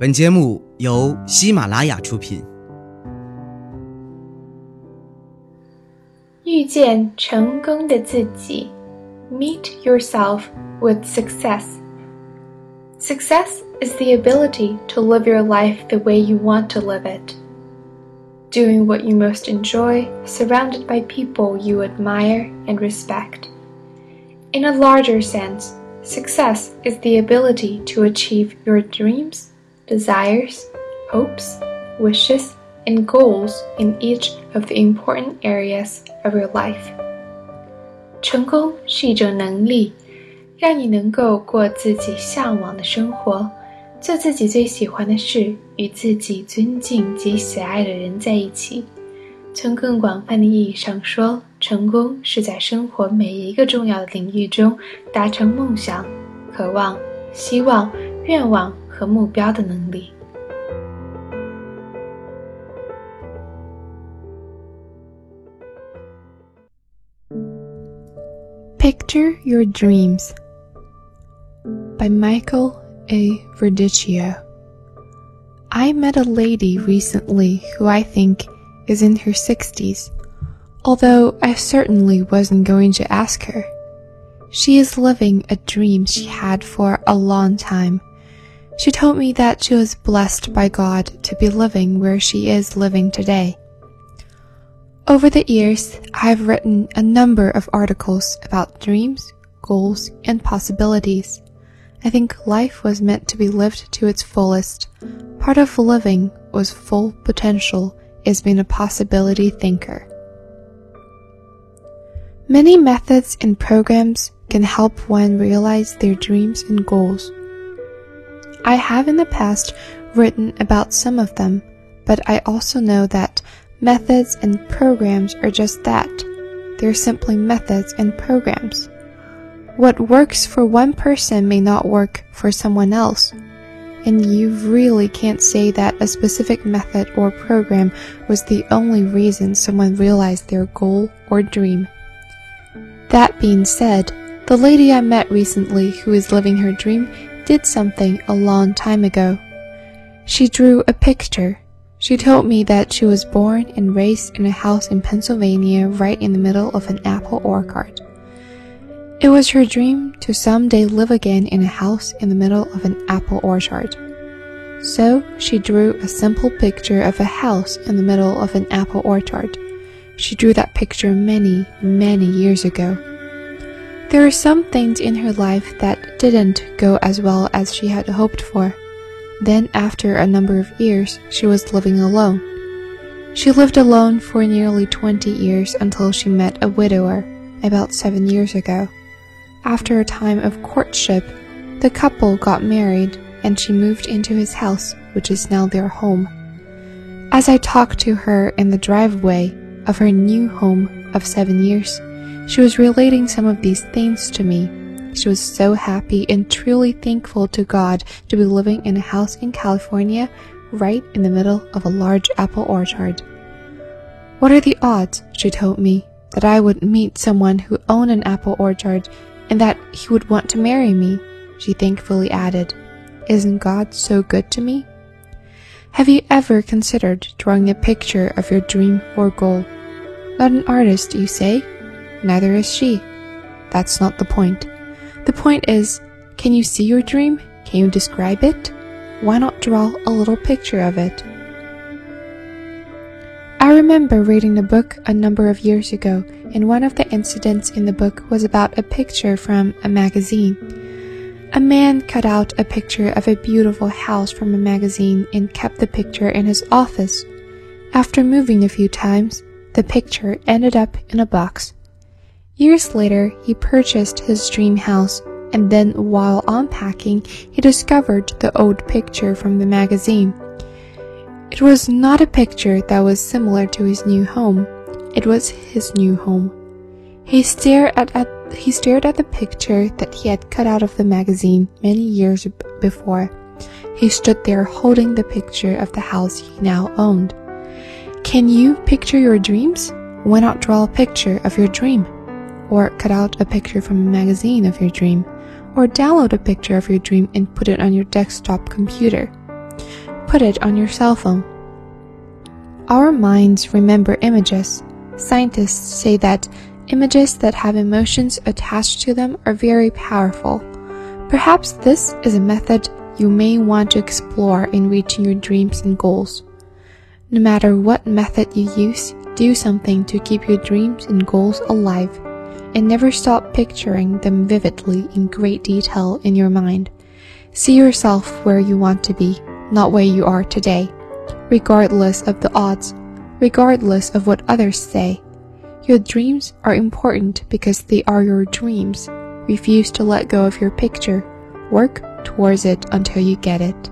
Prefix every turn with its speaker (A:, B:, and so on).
A: 本节目由喜马拉雅出品。
B: 遇见成功的自己，Meet yourself with success. Success is the ability to live your life the way you want to live it. Doing what you most enjoy, surrounded by people you admire and respect. In a larger sense, success is the ability to achieve your dreams, desires, hopes, wishes, and goals in each of the important areas of your life. 成功是一种能力，让你能够过自己向往的生活，做自己最喜欢的事，与自己尊敬及喜爱的人在一起。从更广泛的意义上说，成功是在生活每一个重要的领域中达成梦想、渴望、希望、愿望和目标的能力。
C: Picture Your Dreams by Michael A. Verdicchio. I met a lady recently who I think is in her 60s, although I certainly wasn't going to ask her. She is living a dream she had for a long time. She told me that she was blessed by God to be living where she is living today. Over the years, I have written a number of articles about dreams, goals, and possibilities. I think life was meant to be lived to its fullest. Part of living was full potential is being a possibility thinker. Many methods and programs can help one realize their dreams and goals. I have in the past written about some of them, but I also know that methods and programs are just that. They're simply methods and programs. What works for one person may not work for someone else and you really can't say that a specific method or program was the only reason someone realized their goal or dream. That being said, the lady I met recently who is living her dream did something a long time ago. She drew a picture. She told me that she was born and raised in a house in Pennsylvania right in the middle of an apple orchard. It was her dream to someday live again in a house in the middle of an apple orchard. So she drew a simple picture of a house in the middle of an apple orchard. She drew that picture many, many years ago. There were some things in her life that didn't go as well as she had hoped for. Then, after a number of years, she was living alone. She lived alone for nearly 20 years until she met a widower about seven years ago. After a time of courtship, the couple got married and she moved into his house, which is now their home. As I talked to her in the driveway of her new home of seven years, she was relating some of these things to me. She was so happy and truly thankful to God to be living in a house in California right in the middle of a large apple orchard. What are the odds, she told me, that I would meet someone who owned an apple orchard and that he would want to marry me, she thankfully added. Isn't God so good to me? Have you ever considered drawing a picture of your dream or goal? Not an artist, you say? Neither is she. That's not the point. The point is, can you see your dream? Can you describe it? Why not draw a little picture of it? I remember reading a book a number of years ago, and one of the incidents in the book was about a picture from a magazine. A man cut out a picture of a beautiful house from a magazine and kept the picture in his office. After moving a few times, the picture ended up in a box. Years later, he purchased his dream house, and then while unpacking, he discovered the old picture from the magazine. It was not a picture that was similar to his new home. It was his new home. He stared at, at he stared at the picture that he had cut out of the magazine many years before. He stood there holding the picture of the house he now owned. Can you picture your dreams? Why not draw a picture of your dream? Or cut out a picture from a magazine of your dream? Or download a picture of your dream and put it on your desktop computer? put it on your cell phone. Our minds remember images. Scientists say that images that have emotions attached to them are very powerful. Perhaps this is a method you may want to explore in reaching your dreams and goals. No matter what method you use, do something to keep your dreams and goals alive, and never stop picturing them vividly in great detail in your mind. See yourself where you want to be, not where you are today, regardless of the odds, regardless of what others say. Your dreams are important because they are your dreams. Refuse to let go of your picture. Work towards it until you get it.